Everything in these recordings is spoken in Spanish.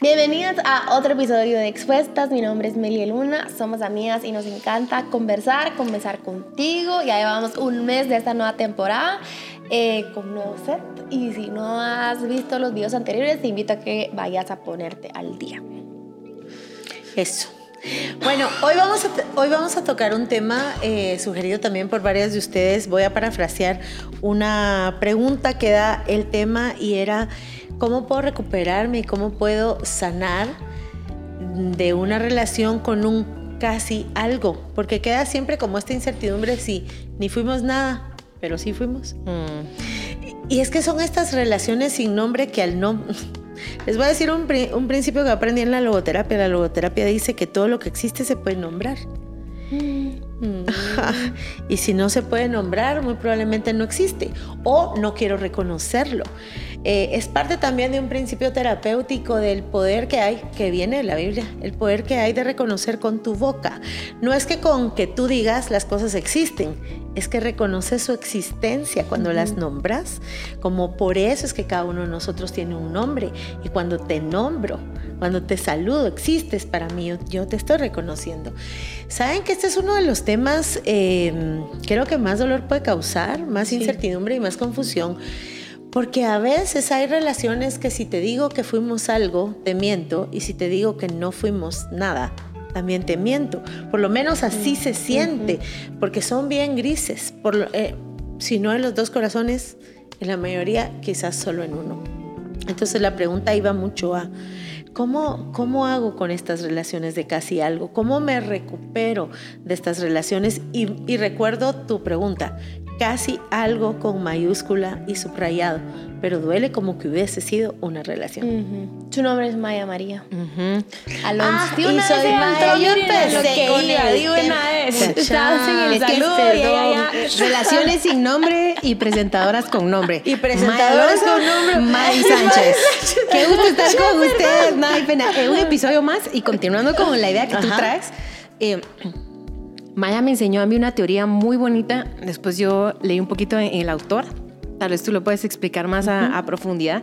Bienvenidas a otro episodio de Expuestas. Mi nombre es Melia Luna, somos amigas y nos encanta conversar, conversar contigo. Ya llevamos un mes de esta nueva temporada eh, con nuevo set. Y si no has visto los videos anteriores, te invito a que vayas a ponerte al día. Eso. Bueno, hoy vamos a, hoy vamos a tocar un tema eh, sugerido también por varias de ustedes. Voy a parafrasear una pregunta que da el tema y era ¿Cómo puedo recuperarme y cómo puedo sanar de una relación con un casi algo? Porque queda siempre como esta incertidumbre si ni fuimos nada, pero sí fuimos. Mm. Y es que son estas relaciones sin nombre que al no... Les voy a decir un, un, principio que aprendí en la logoterapia. La logoterapia dice que todo lo que existe se puede nombrar. Mm. y si no se puede nombrar, muy probablemente no existe o no quiero reconocerlo. Eh, es parte también de un principio terapéutico del poder que hay, que viene de la Biblia, el poder que hay de reconocer con tu boca. No es que con que tú digas las cosas existen, es que reconoces su existencia cuando las nombras, como por eso es que cada uno de nosotros tiene un nombre. Y cuando te nombro, cuando te saludo, existes para mí, yo, te estoy reconociendo. Saben que este es uno de los temas, eh, creo que más dolor puede causar, más incertidumbre y más confusión porque a veces hay relaciones que si te digo que fuimos algo, te miento, y si te digo que no fuimos nada, también te miento. Por lo menos así se siente, porque son bien grises. Por eh, si no en los dos corazones, en la mayoría quizás solo en uno. Entonces la pregunta iba mucho a, ¿cómo, cómo hago con estas relaciones de casi algo? ¿Cómo me recupero de estas relaciones? y recuerdo tu pregunta, casi algo con mayúscula y subrayado, pero duele como que hubiese sido una relación. Su nombre es Maya María. Alonso. Ah, y soy Maya. Yo iba, digo una vez. Estabas en el saludo. Relaciones sin nombre y presentadoras con nombre. Y presentadoras con nombre. Maya Sánchez. Qué gusto estar con ustedes. No hay pena. Un episodio más y continuando con la idea que tú traes. Eh, Maya me enseñó a mí una teoría muy bonita. Después yo leí un poquito en el autor. Tal vez tú lo puedes explicar más a, profundidad.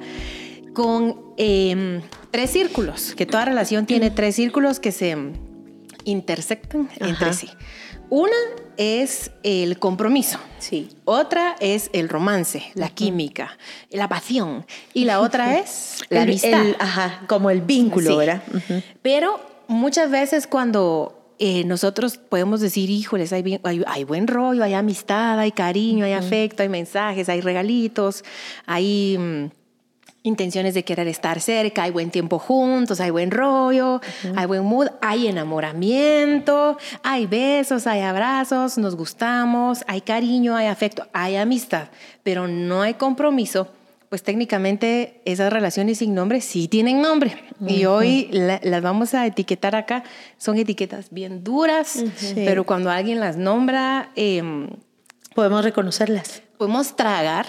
Con em, tres círculos, que toda relación tiene tres círculos que se intersectan entre sí. Una es el compromiso. Sí. Otra es el romance, la química, la pasión. Y la otra es la amistad. ajá, como el vínculo, ¿verdad? Pero muchas veces cuando eh, nosotros podemos decir, híjoles, hay, hay, buen rollo, hay amistad, hay cariño, hay afecto, hay mensajes, hay regalitos, hay mm, intenciones de querer estar cerca, hay buen tiempo juntos, hay buen rollo, hay buen mood, hay enamoramiento, hay besos, hay abrazos, nos gustamos, hay cariño, hay afecto, hay amistad, pero no hay compromiso pues técnicamente esas relaciones sin nombre sí tienen nombre. Y hoy las vamos a etiquetar acá. Son etiquetas bien duras, pero cuando alguien las nombra... Em, podemos reconocerlas. Podemos tragar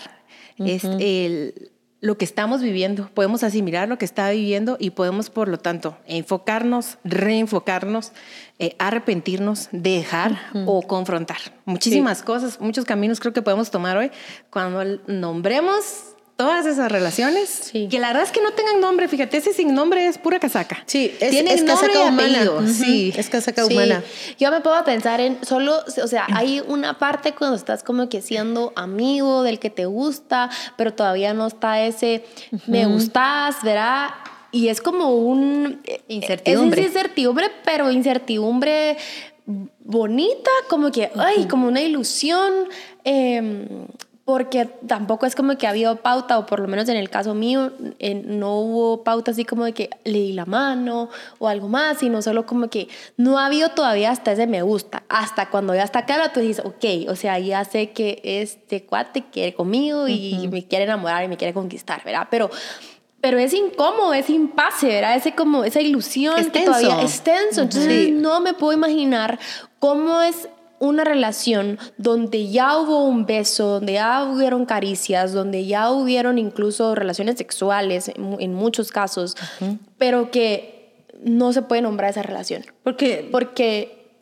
lo que estamos viviendo, podemos asimilar lo que está viviendo y podemos, por lo tanto, enfocarnos, reenfocarnos, eh, arrepentirnos, dejar o confrontar. Muchísimas cosas, muchos caminos creo que podemos tomar hoy cuando nombremos todas esas relaciones que la verdad es que no tengan nombre, fíjate, ese sin nombre es pura casaca. Sí, es, es casaca humana. Sí, es casaca humana. Yo me puedo pensar en solo, o sea, hay una parte cuando estás como que siendo amigo del que te gusta, pero todavía no está ese me gustas, ¿verdad? Y es como un incertidumbre. Es incertidumbre, pero incertidumbre bonita, como que, ay, como una ilusión. Eh, porque tampoco es como que ha habido pauta, o por lo menos en el caso mío, no hubo pauta así como de que leí la mano o algo más, sino solo como que no ha habido todavía hasta ese me gusta. Hasta cuando ya está claro, tú dices, ok, o sea, ya sé que este cuate quiere conmigo y me quiere enamorar y me quiere conquistar, ¿verdad? Pero pero es incómodo, es impasse, ¿verdad? Ese como, esa ilusión es que todavía es tenso. Entonces no me puedo imaginar cómo es una relación donde ya hubo un beso, donde ya hubieron caricias, donde ya hubieron incluso relaciones sexuales en, muchos casos, pero que no se puede nombrar esa relación. Porque, porque,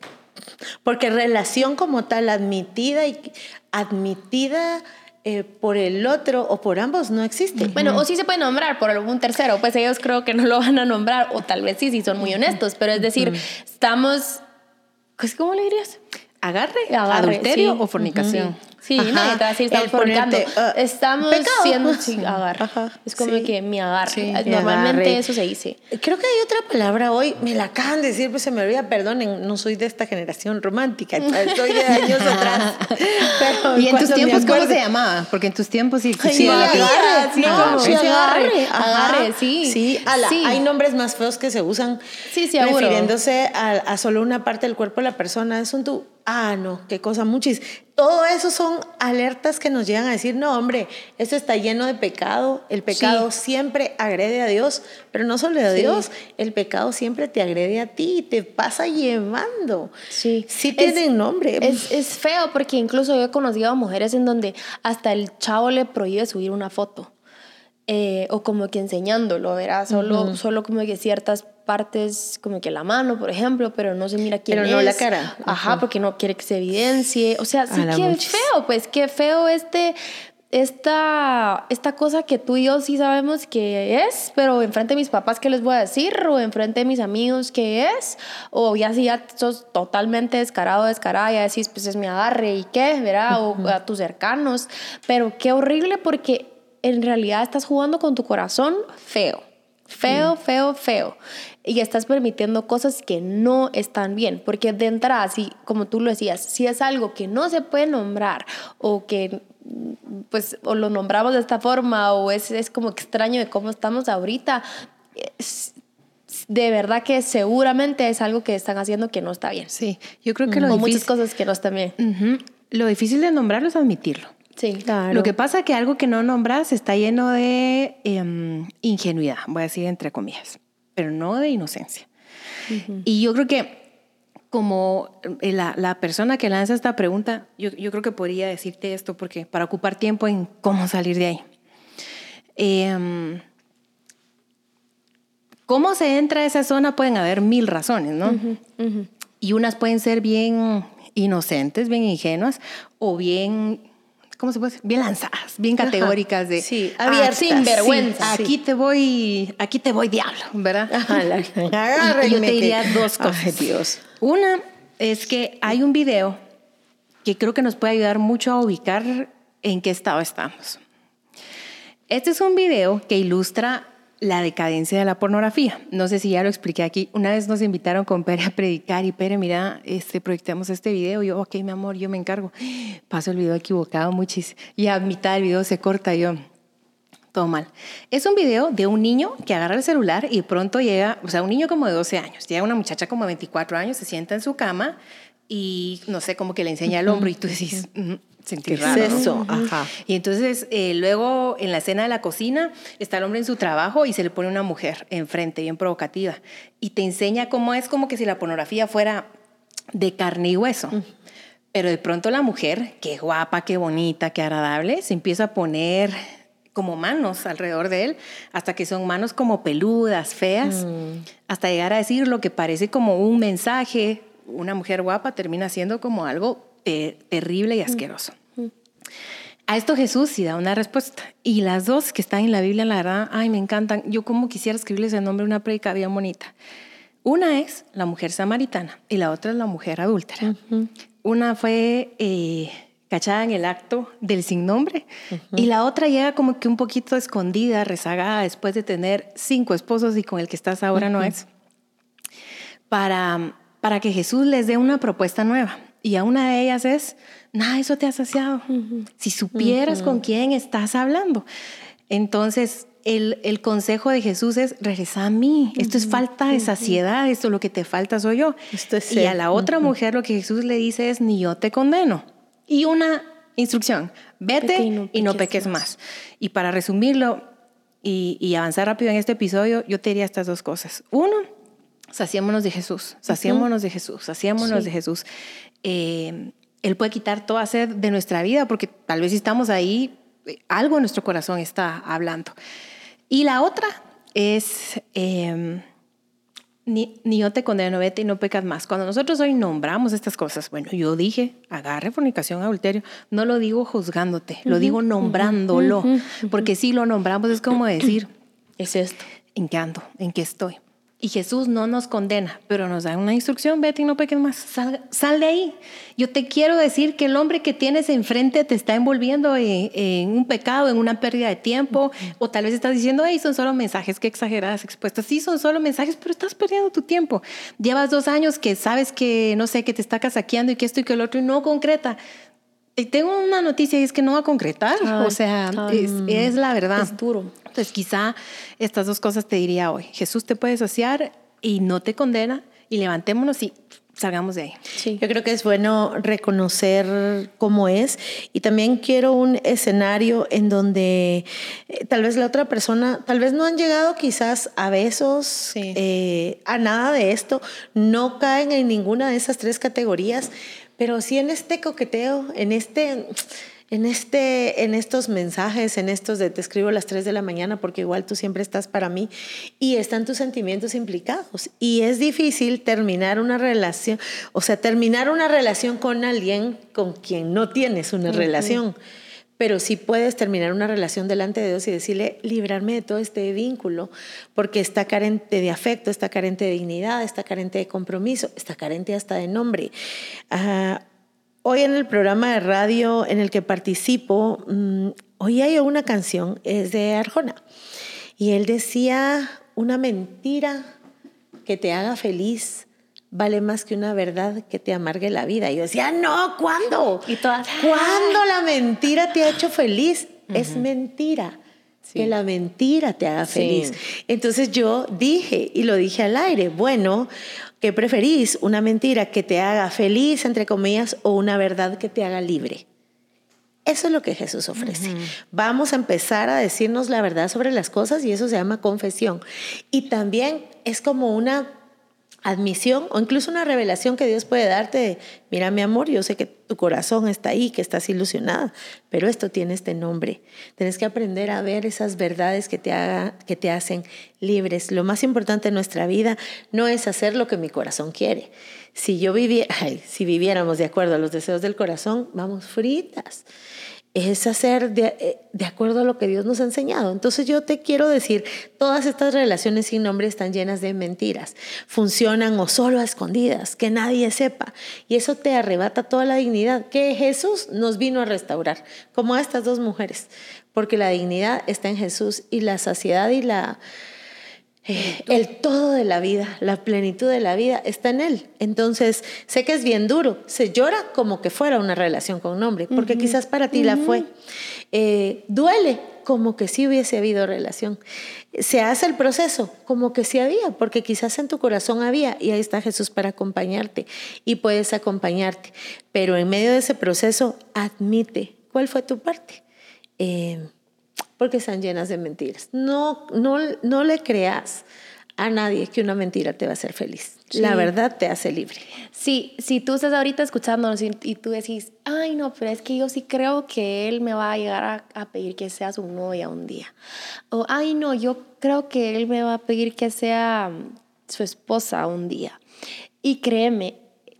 porque relación como tal admitida y admitida eh, por el otro o por ambos no existe. Bueno, o sí se puede nombrar por algún tercero, pues ellos creo que no lo van a nombrar, o tal vez sí, si son muy honestos, pero es decir, estamos, pues, ¿cómo le dirías? Agarre, Agarre, adulterio sí. o fornicación. Sí, Ajá. nadie te a decir, estamos fornicando. ah, estamos pecado. siendo sí, agarre. Ajá, Es como sí. que mi agarre. Sí, mi Normalmente agarre. eso se dice. Creo que hay otra palabra hoy, me la acaban de decir, pues se me olvida, perdonen, no soy de esta generación romántica, soy de años atrás. Pero ¿Y en tus tiempos cómo se llamaba? Porque en tus tiempos sí Ay, no, la agarre, sí, no, sí, sí, agarre, sí. Sí, ala, Sí. hay nombres más feos que se usan Sí, sí, refiriéndose a, a solo una parte del cuerpo de la persona. Es un tú, ah, no, qué cosa muchis. Todo eso son alertas que nos llegan a decir, no, hombre, esto está lleno de pecado. El pecado siempre agrede a Dios, pero no solo a Sí. Dios, el pecado siempre te agrede a ti, te pasa llevando. Sí. Sí Es- tienen nombre. Es, es feo porque incluso yo he conocido a mujeres en donde hasta el chavo le prohíbe subir una foto. Eh, o como que enseñándolo, ¿verdad? Solo, solo como que ciertas partes, como que la mano, por ejemplo, pero no se mira quién Pero es. no la cara. Ajá, porque no quiere que se evidencie. O sea, sí, qué muchis. feo, pues qué feo este, esta, esta cosa que tú y yo sí sabemos que es, pero enfrente de mis papás, ¿qué les voy a decir? O enfrente de mis amigos, ¿qué es? O ya si ya sos totalmente descarado, descarada, ya decís, pues es mi agarre y qué, ¿verdad? O a tus cercanos. Pero qué horrible porque en realidad estás jugando con tu corazón feo. Feo, feo, feo. Y estás permitiendo cosas que no están bien. Porque de entrada, si, como tú lo decías, si es algo que no se puede nombrar o que pues o lo nombramos de esta forma o es, es como extraño de cómo estamos ahorita, es- de verdad que seguramente es algo que están haciendo que no está bien. Sí, yo creo que lo o muchas difícil, cosas que no están bien. Ujú. lo difícil de nombrarlo es admitirlo. Sí. Claro. Lo que pasa es que algo que no nombras está lleno de em, ingenuidad, voy a decir entre comillas, pero no de inocencia. Y yo creo que como eh, la, la persona que lanza esta pregunta, yo, yo creo que podría decirte esto porque para ocupar tiempo en cómo salir de ahí. Em, ¿Cómo se entra a esa zona? Pueden haber mil razones, ¿no? Y unas pueden ser bien inocentes, bien ingenuas, o bien, ¿cómo se puede decir? Bien lanzadas, bien categóricas de... Sí, "Ah, abiertas, sin vergüenza, sí, aquí te voy, aquí te voy diablo, ¿verdad? Ajá, la- Y yo te diría dos cosas. Ay, Dios. Una es que hay un video que creo que nos puede ayudar mucho a ubicar en qué estado estamos. Este es un video que ilustra la decadencia de la pornografía. No sé si ya lo expliqué aquí. Una vez nos invitaron con Pere a predicar y Pere, mira, este, proyectemos este video. Y yo, ok, mi amor, yo me encargo. Paso el video equivocado muchis. Y a mitad del video se corta y yo. Todo mal. Es un video de un niño que agarra el celular y pronto llega, o sea, un niño como de 12 años, llega una muchacha como de 24 años, se sienta en su cama y no sé, como que le enseña el hombro y tú decís, "Mm, sentí ¿Qué es raro, ¿no?". eso? Ajá. Y entonces eh, luego en la escena de la cocina está el hombre en su trabajo y se le pone una mujer enfrente, bien provocativa, y te enseña cómo es como que si la pornografía fuera de carne y hueso. Pero de pronto la mujer, qué guapa, qué bonita, qué agradable, se empieza a poner como manos alrededor de él, hasta que son manos como peludas, feas, hasta llegar a decir lo que parece como un mensaje. Una mujer guapa termina siendo como algo te- terrible y asqueroso. A esto Jesús sí da una respuesta. Y las dos que están en la Biblia, la verdad, ay, me encantan. Yo como quisiera escribirles el nombre de una predica bien bonita. Una es la mujer samaritana y la otra es la mujer adúltera. Una fue eh, cachada en el acto del sin nombre y la otra llega como que un poquito escondida, rezagada después de tener cinco esposos y con el que estás ahora no es. Para, para que Jesús les dé una propuesta nueva. Y a una de ellas es, nada, eso te ha saciado. Si supieras con quién estás hablando. Entonces, el, el consejo de Jesús es, regresa a mí. Esto es falta de saciedad, esto lo que te falta soy yo. Esto es y a la otra mujer lo que Jesús le dice es, ni yo te condeno. Y una instrucción, vete, y, y no peques, peques más. más. Y para resumirlo y, y avanzar rápido en este episodio, yo te diría estas dos cosas. Uno, saciémonos de Jesús, saciémonos de Jesús, saciémonos Sí. de Jesús. Eh, él puede quitar toda sed de nuestra vida porque tal vez si estamos ahí, eh, algo en nuestro corazón está hablando. Y la otra es, eh, Ni, ni yo te condeno, vete y no pecas más. Cuando nosotros hoy nombramos estas cosas, bueno, yo dije, agarre fornicación, adulterio, no lo digo juzgándote, lo digo nombrándolo, porque si lo nombramos es como decir, Es esto. ¿en qué ando? ¿En qué estoy? Y Jesús no nos condena, pero nos da una instrucción, vete y no peques más, sal, sal de ahí. Yo te quiero decir que el hombre que tienes enfrente te está envolviendo en, en un pecado, en una pérdida de tiempo, o tal vez estás diciendo, hey, son solo mensajes, qué exageradas expuestas. Sí, son solo mensajes, pero estás perdiendo tu tiempo. Llevas dos años que sabes que, no sé, que te está casaqueando y que esto y que el otro y no concreta. Y tengo una noticia y es que no va a concretar. Ay, o sea, tan- es, es la verdad. Es duro. Entonces, quizá estas dos cosas te diría hoy. Jesús te puede asociar y no te condena y levantémonos y salgamos de ahí. Sí. Yo creo que es bueno reconocer cómo es y también quiero un escenario en donde eh, tal vez la otra persona, tal vez no han llegado quizás a besos, Sí. eh, a nada de esto, no caen en ninguna de esas tres categorías, pero sí en este coqueteo, en este... En, este, en estos mensajes, en estos de te escribo a las 3 de la mañana porque igual tú siempre estás para mí y están tus sentimientos implicados. Y es difícil terminar una relación, o sea, terminar una relación con alguien con quien no tienes una relación. Pero sí puedes terminar una relación delante de Dios y decirle, librarme de todo este vínculo, porque está carente de afecto, está carente de dignidad, está carente de compromiso, está carente hasta de nombre. Ah, Hoy en el programa de radio en el que participo, mm, hoy hay una canción, es de Arjona. Y él decía, una mentira que te haga feliz vale más que una verdad que te amargue la vida. Y yo decía, no, ¿cuándo? Y todas, ¿Cuándo la mentira te ha hecho feliz? Es mentira. Que la mentira te haga Sí. feliz. Entonces yo dije, y lo dije al aire, bueno, ¿qué preferís? ¿Una mentira que te haga feliz, entre comillas, o una verdad que te haga libre? Eso es lo que Jesús ofrece. Vamos a empezar a decirnos la verdad sobre las cosas y eso se llama confesión. Y también es como una admisión o incluso una revelación que Dios puede darte mira mi amor, yo sé que tu corazón está ahí, que estás ilusionada, pero esto tiene este nombre. Tienes que aprender a ver esas verdades que te, haga, que te hacen libres. Lo más importante en nuestra vida no es hacer lo que mi corazón quiere. Si yo viviera, ay, si viviéramos de acuerdo a los deseos del corazón, vamos fritas es hacer de, eh, de, acuerdo a lo que Dios nos ha enseñado. Entonces yo te quiero decir, todas estas relaciones sin nombre están llenas de mentiras, funcionan o solo a escondidas, que nadie sepa. Y eso te arrebata toda la dignidad que Jesús nos vino a restaurar, como a estas dos mujeres, porque la dignidad está en Jesús y la saciedad y la... El todo de la vida, la plenitud de la vida está en Él. Entonces, sé que es bien duro. Se llora como que fuera una relación con nombre, porque uh -huh. quizás para ti uh -huh. la fue. Eh, duele como que sí hubiese habido relación. Se hace el proceso como que sí había, porque quizás en tu corazón había y ahí está Jesús para acompañarte y puedes acompañarte. Pero en medio de ese proceso, admite cuál fue tu parte. Eh, porque están llenas de mentiras. No, no, no le creas a nadie que una mentira te va a hacer feliz. Sí. La verdad te hace libre. Sí, si tú estás ahorita escuchándonos y, y, tú decís, ay no, pero es que yo sí creo que él me va a llegar a, a, pedir que sea su novia un día. O, ay no, yo creo que él me va a pedir que sea su esposa un día. Y créeme,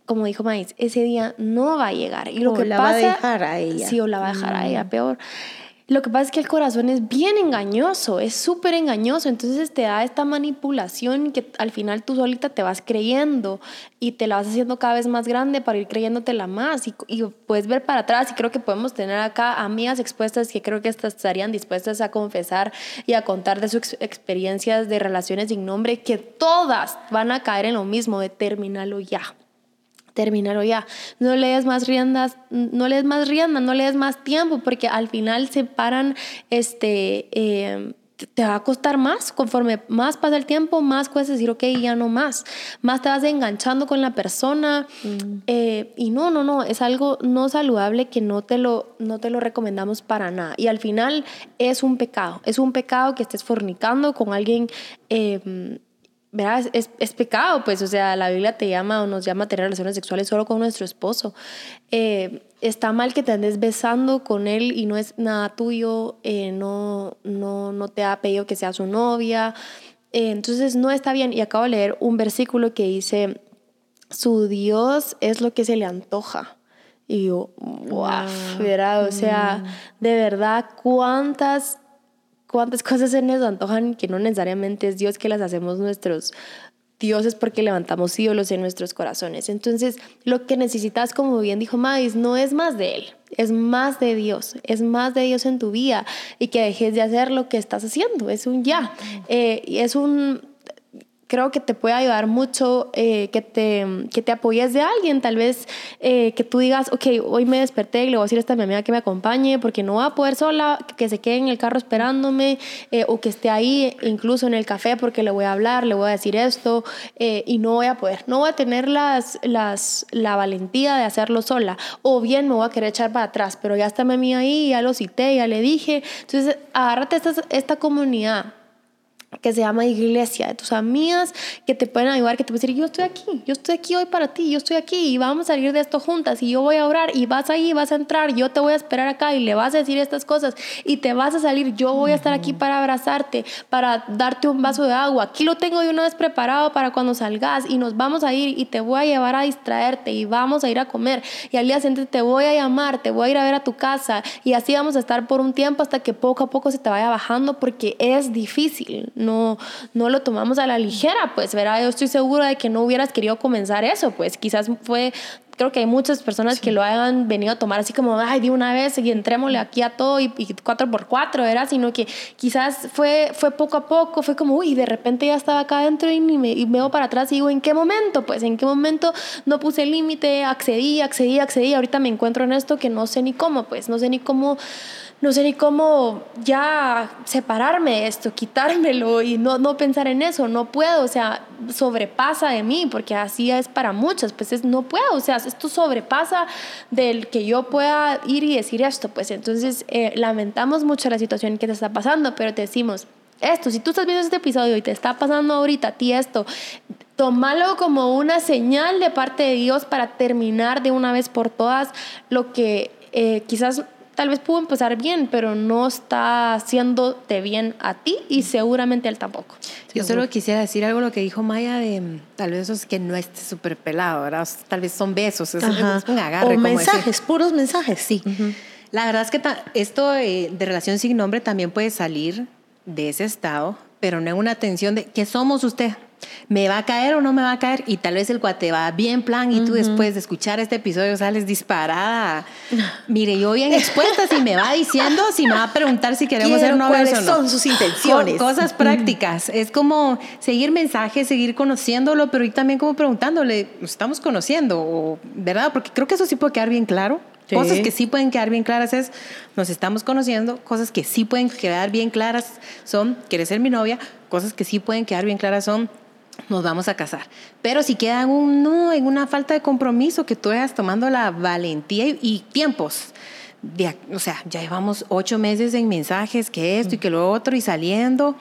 como dijo Maíz, ese día no va a llegar. Y lo o que la pasa, va a dejar a ella. Sí, o la va a dejar mm. a ella, peor. Lo que pasa es que el corazón es bien engañoso, es súper engañoso, entonces te da esta manipulación que al final tú solita te vas creyendo y te la vas haciendo cada vez más grande para ir creyéndotela más y, y puedes ver para atrás y creo que podemos tener acá amigas expuestas que creo que estarían dispuestas a confesar y a contar de sus ex experiencias de relaciones sin nombre que todas van a caer en lo mismo de terminarlo ya terminarlo ya. No le des más riendas, no le des más riendas, no le des más tiempo, porque al final se paran, este, eh, te va a costar más, conforme más pasa el tiempo, más puedes decir, ok, ya no más, más te vas enganchando con la persona, mm. eh, y no, no, no, es algo no saludable que no te, lo, no te lo recomendamos para nada, y al final es un pecado, es un pecado que estés fornicando con alguien, eh, ¿verdad? Es, es, pecado, pues, o sea, la Biblia te llama o nos llama a tener relaciones sexuales solo con nuestro esposo. Eh, está mal que te andes besando con él y no es nada tuyo, eh, no, no, no te ha pedido que sea su novia. Eh, entonces no está bien. Y acabo de leer un versículo que dice, su Dios es lo que se le antoja. Y yo, wow, ¿verdad? O sea, de verdad, cuántas, cuántas cosas se nos antojan que no necesariamente es Dios que las hacemos nuestros dioses porque levantamos ídolos en nuestros corazones. Entonces, lo que necesitas, como bien dijo Mavis, no es más de Él, es más de Dios, es más de Dios en tu vida y que dejes de hacer lo que estás haciendo, es un ya, eh, es un creo que te puede ayudar mucho eh, que, te, que te apoyes de alguien, tal vez eh, que tú digas, ok, hoy me desperté y le voy a decir a esta mi amiga que me acompañe porque no va a poder sola, que se quede en el carro esperándome eh, o que esté ahí incluso en el café porque le voy a hablar, le voy a decir esto y no voy a poder, no voy a tener las, las, la valentía de hacerlo sola. O bien me voy a querer echar para atrás, pero ya está mi amiga ahí, ya lo cité, ya le dije, entonces agárrate esta, esta comunidad que se llama iglesia, de tus amigas que te pueden ayudar, que te pueden decir, yo estoy aquí, yo estoy aquí hoy para ti, yo estoy aquí y vamos a salir de esto juntas y yo voy a orar y vas ahí, vas a entrar, yo te voy a esperar acá y le vas a decir estas cosas y te vas a salir, yo voy a estar aquí para abrazarte, para darte un vaso de agua, aquí lo tengo de una vez preparado para cuando salgas y nos vamos a ir y te voy a llevar a distraerte y vamos a ir a comer y al día siguiente te voy a llamar, te voy a ir a ver a tu casa y así vamos a estar por un tiempo hasta que poco a poco se te vaya bajando porque es difícil no, no lo tomamos a la ligera, pues, ¿verdad? Yo estoy segura de que no hubieras querido comenzar eso, pues quizás fue creo que hay muchas personas que lo hayan venido a tomar así como, ay, de una vez y entrémosle aquí a todo y, cuatro por cuatro, ¿verdad? Sino que quizás fue, fue poco a poco, fue como, uy, de repente ya estaba acá adentro y, me, y veo para atrás y digo, ¿en qué momento? Pues, ¿en qué momento no puse límite? Accedí, accedí, accedí, ahorita me encuentro en esto que no sé ni cómo, pues, no sé ni cómo no sé ni cómo ya separarme de esto, quitármelo y no, no pensar en eso, no puedo, o sea, sobrepasa de mí, porque así es para muchos, pues es, no puedo, o sea, esto sobrepasa del que yo pueda ir y decir esto, pues entonces eh, lamentamos mucho la situación que te está pasando, pero te decimos, esto, si tú estás viendo este episodio y te está pasando ahorita a ti esto, tómalo como una señal de parte de Dios para terminar de una vez por todas lo que eh, quizás tal vez pudo empezar bien, pero no está haciéndote bien a ti y seguramente él tampoco. Yo solo quisiera decir algo lo que dijo Maya de tal vez eso es que no esté súper pelado, ¿verdad? Tal vez son besos, es, un agarre. O mensajes, puros mensajes. Sí. La verdad es que esto de, de relación sin nombre también puede salir de ese estado, pero no en una tensión de ¿qué somos usted? ¿Me va a caer o no me va a caer? Y tal vez el cuate va bien plan y tú después de escuchar este episodio sales disparada. Mire, yo bien expuesta si me va diciendo, si me va a preguntar si queremos ser novios o no. son sus intenciones? Cosas prácticas. Es como seguir mensajes, seguir conociéndolo, pero y también como preguntándole, ¿nos estamos conociendo? ¿Verdad? Porque creo que eso sí puede quedar bien claro. Cosas que sí pueden quedar bien claras es, nos estamos conociendo, cosas que sí pueden quedar bien claras son, ¿quieres ser mi novia? Cosas que sí pueden quedar bien claras son, nos vamos a casar. Pero si queda un, no, en una falta de compromiso, que tú vayas tomando la valentía y, tiempos. o sea, ya llevamos ocho meses en mensajes, que esto y que lo otro, y saliendo.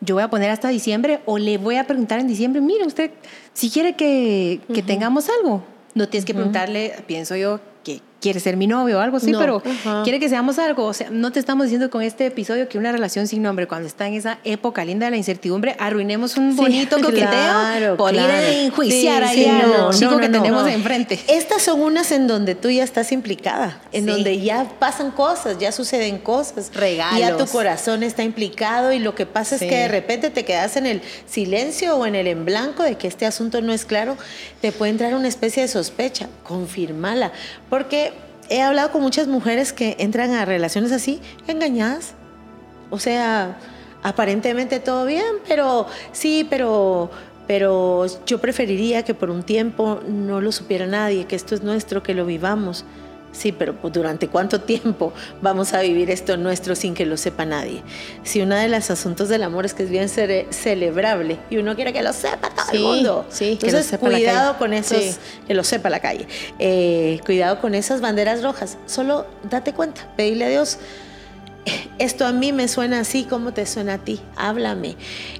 Yo voy a poner hasta diciembre o le voy a preguntar en diciembre, mire usted, si quiere que, que tengamos algo, no tienes que preguntarle, pienso yo, que quiere ser mi novio o algo así, pero quiere que seamos algo. O sea, no te estamos diciendo con este episodio que una relación sin nombre, cuando está en esa época linda de la incertidumbre, arruinemos un bonito coqueteo claro, por ir a enjuiciar ahí al chico que tenemos enfrente. Estas son unas en donde tú ya estás implicada, en donde ya pasan cosas, ya suceden cosas. Regalos. Ya tu corazón está implicado y lo que pasa es que de repente te quedas en el silencio o en el en blanco de que este asunto no es claro, te puede entrar una especie de sospecha. Confirmala. Porque he hablado con muchas mujeres que entran a relaciones así, engañadas. O sea, aparentemente todo bien, pero sí, pero, pero yo preferiría que por un tiempo no lo supiera nadie, que esto es nuestro, que lo vivamos. Sí, pero pues, ¿durante cuánto tiempo vamos a vivir esto nuestro sin que lo sepa nadie? Si uno de los asuntos del amor es que es bien celebrable y uno quiere que lo sepa todo el mundo. Sí, Entonces, cuidado con esos, que lo sepa la calle. Eh, cuidado con esas banderas rojas. Solo date cuenta, pedirle a Dios. Esto a mí me suena así, ¿cómo te suena a ti? Háblame.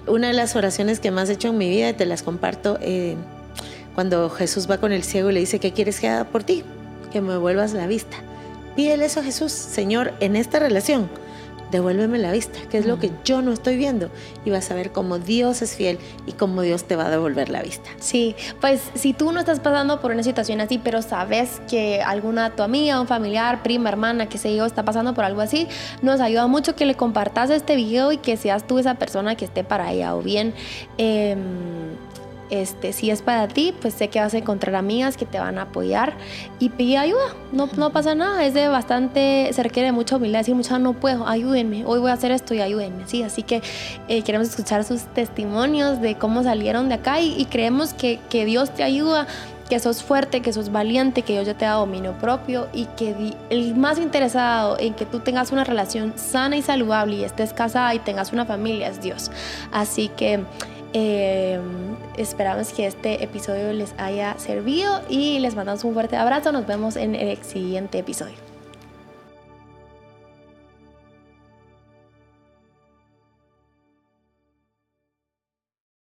Una de las oraciones que más he hecho en mi vida, y te las comparto, eh, cuando Jesús va con el ciego y le dice, ¿qué quieres que haga por ti? Que me vuelvas la vista. Pídele eso a Jesús, Señor, en esta relación. devuélveme la vista, ¿qué es lo que yo no estoy viendo? Y vas a ver cómo Dios es fiel y cómo Dios te va a devolver la vista. Sí, pues si tú no estás pasando por una situación así, pero sabes que alguna tu amiga, un familiar, prima, hermana, que se yo, está pasando por algo así, nos ayuda mucho que le compartas este video y que seas tú esa persona que esté para ella o bien... Eh, este, si es para ti, pues sé que vas a encontrar amigas que te van a apoyar y pedir ayuda. No, no pasa nada, es de bastante, se requiere mucha humildad, decir, mucha no puedo, ayúdenme, hoy voy a hacer esto y ayúdenme. Sí, así que eh, queremos escuchar sus testimonios de cómo salieron de acá y, creemos que, que Dios te ayuda que sos fuerte, que sos valiente, que Dios ya te da dominio propio y que el más interesado en que tú tengas una relación sana y saludable y estés casada y tengas una familia es Dios. Así que eh, esperamos que este episodio les haya servido y les mandamos un fuerte abrazo. Nos vemos en el siguiente episodio.